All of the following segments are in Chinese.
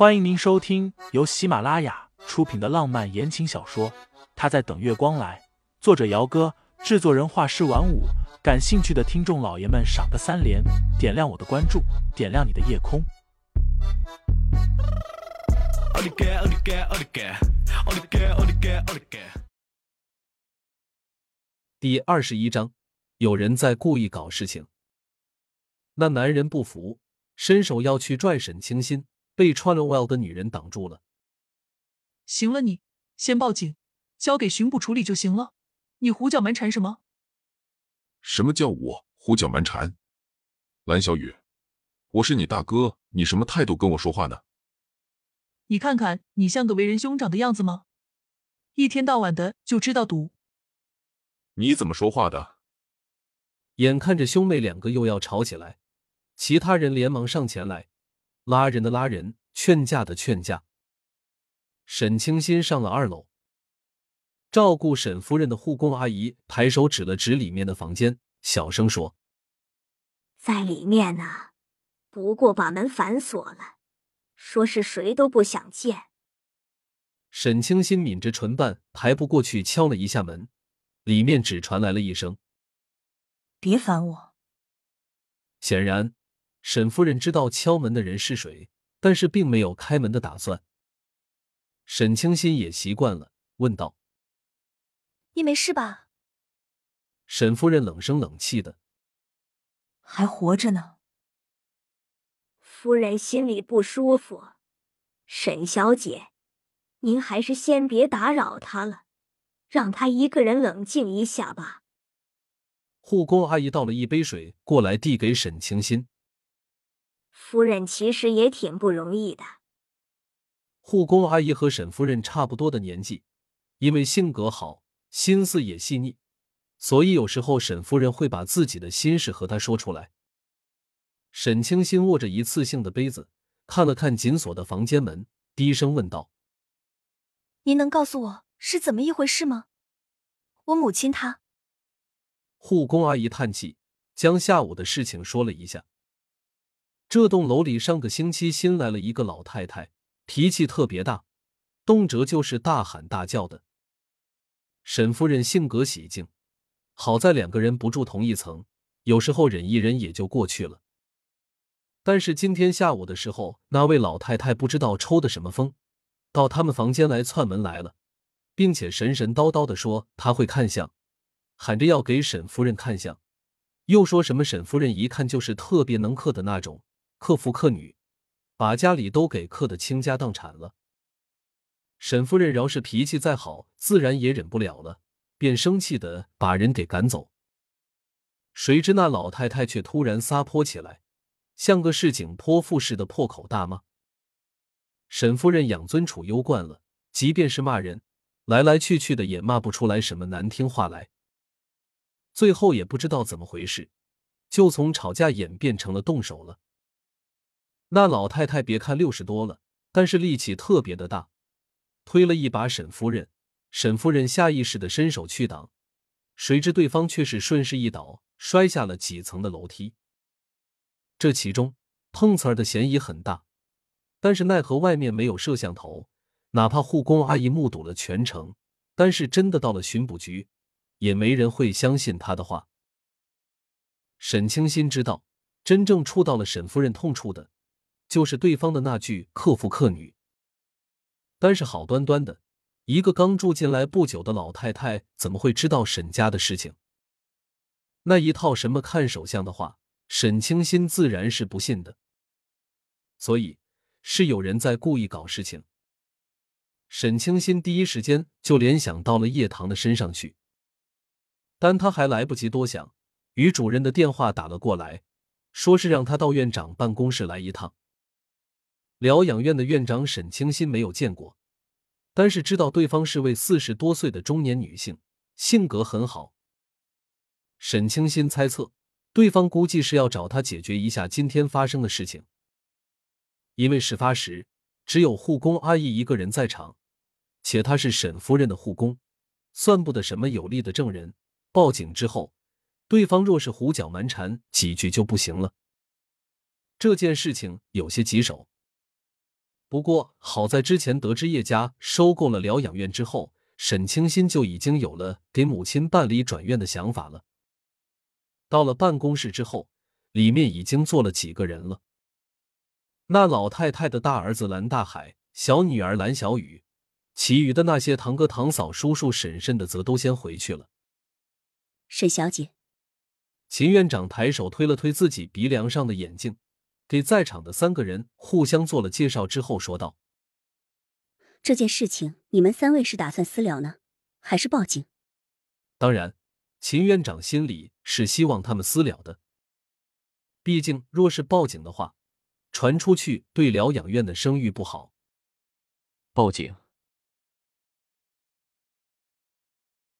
欢迎您收听由喜马拉雅出品的浪漫言情小说《他在等月光来》，作者：姚哥，制作人：画师晚舞。感兴趣的听众老爷们，赏个三连，点亮我的关注，点亮你的夜空。第二十一章，有人在故意搞事情。那男人不服，伸手要去拽沈清心。被穿了 well 的女人挡住了。行了，你先报警，交给巡捕处理就行了。你胡搅蛮缠什么？什么叫我胡搅蛮缠？蓝小雨，我是你大哥，你什么态度跟我说话呢？你看看你像个为人兄长的样子吗？一天到晚的就知道赌。你怎么说话的？眼看着兄妹两个又要吵起来，其他人连忙上前来。拉人的拉人，劝架的劝架。沈清新上了二楼，照顾沈夫人的护工阿姨抬手指了指里面的房间，小声说：“在里面呢，不过把门反锁了，说是谁都不想见。”沈清新抿着唇瓣，抬不过去，敲了一下门，里面只传来了一声：“别烦我。”显然。沈夫人知道敲门的人是谁，但是并没有开门的打算。沈清心也习惯了，问道：“你没事吧？”沈夫人冷声冷气的：“还活着呢。”夫人心里不舒服。沈小姐，您还是先别打扰她了，让她一个人冷静一下吧。护工阿姨倒了一杯水过来，递给沈清心。夫人其实也挺不容易的。护工阿姨和沈夫人差不多的年纪，因为性格好，心思也细腻，所以有时候沈夫人会把自己的心事和她说出来。沈清心握着一次性的杯子，看了看紧锁的房间门，低声问道：“您能告诉我是怎么一回事吗？我母亲她……”护工阿姨叹气，将下午的事情说了一下。这栋楼里上个星期新来了一个老太太，脾气特别大，动辄就是大喊大叫的。沈夫人性格喜静，好在两个人不住同一层，有时候忍一忍也就过去了。但是今天下午的时候，那位老太太不知道抽的什么风，到他们房间来窜门来了，并且神神叨叨的说她会看相，喊着要给沈夫人看相，又说什么沈夫人一看就是特别能克的那种。克夫克女，把家里都给克的倾家荡产了。沈夫人饶是脾气再好，自然也忍不了了，便生气的把人给赶走。谁知那老太太却突然撒泼起来，像个市井泼妇似的破口大骂。沈夫人养尊处优惯了，即便是骂人，来来去去的也骂不出来什么难听话来。最后也不知道怎么回事，就从吵架演变成了动手了。那老太太别看六十多了，但是力气特别的大，推了一把沈夫人，沈夫人下意识的伸手去挡，谁知对方却是顺势一倒，摔下了几层的楼梯。这其中碰瓷儿的嫌疑很大，但是奈何外面没有摄像头，哪怕护工阿姨目睹了全程，但是真的到了巡捕局，也没人会相信他的话。沈清心知道，真正触到了沈夫人痛处的。就是对方的那句“克夫克女”，但是好端端的一个刚住进来不久的老太太，怎么会知道沈家的事情？那一套什么看手相的话，沈清心自然是不信的。所以是有人在故意搞事情。沈清心第一时间就联想到了叶棠的身上去，但他还来不及多想，于主任的电话打了过来，说是让他到院长办公室来一趟。疗养院的院长沈清新没有见过，但是知道对方是位四十多岁的中年女性，性格很好。沈清新猜测，对方估计是要找他解决一下今天发生的事情。因为事发时只有护工阿姨一个人在场，且她是沈夫人的护工，算不得什么有力的证人。报警之后，对方若是胡搅蛮缠几句就不行了。这件事情有些棘手。不过好在之前得知叶家收购了疗养院之后，沈清新就已经有了给母亲办理转院的想法了。到了办公室之后，里面已经坐了几个人了。那老太太的大儿子蓝大海，小女儿蓝小雨，其余的那些堂哥堂嫂、叔叔婶婶的，则都先回去了。沈小姐，秦院长抬手推了推自己鼻梁上的眼镜，给在场的三个人互相做了介绍之后，说道：“这件事情，你们三位是打算私了呢，还是报警？”当然，秦院长心里是希望他们私了的。毕竟，若是报警的话，传出去对疗养院的声誉不好。报警！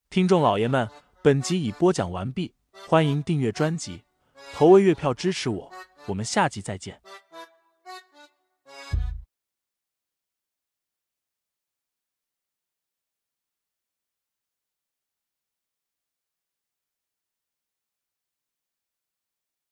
听众老爷们。本集已播讲完毕，欢迎订阅专辑，投喂月票支持我，我们下集再见。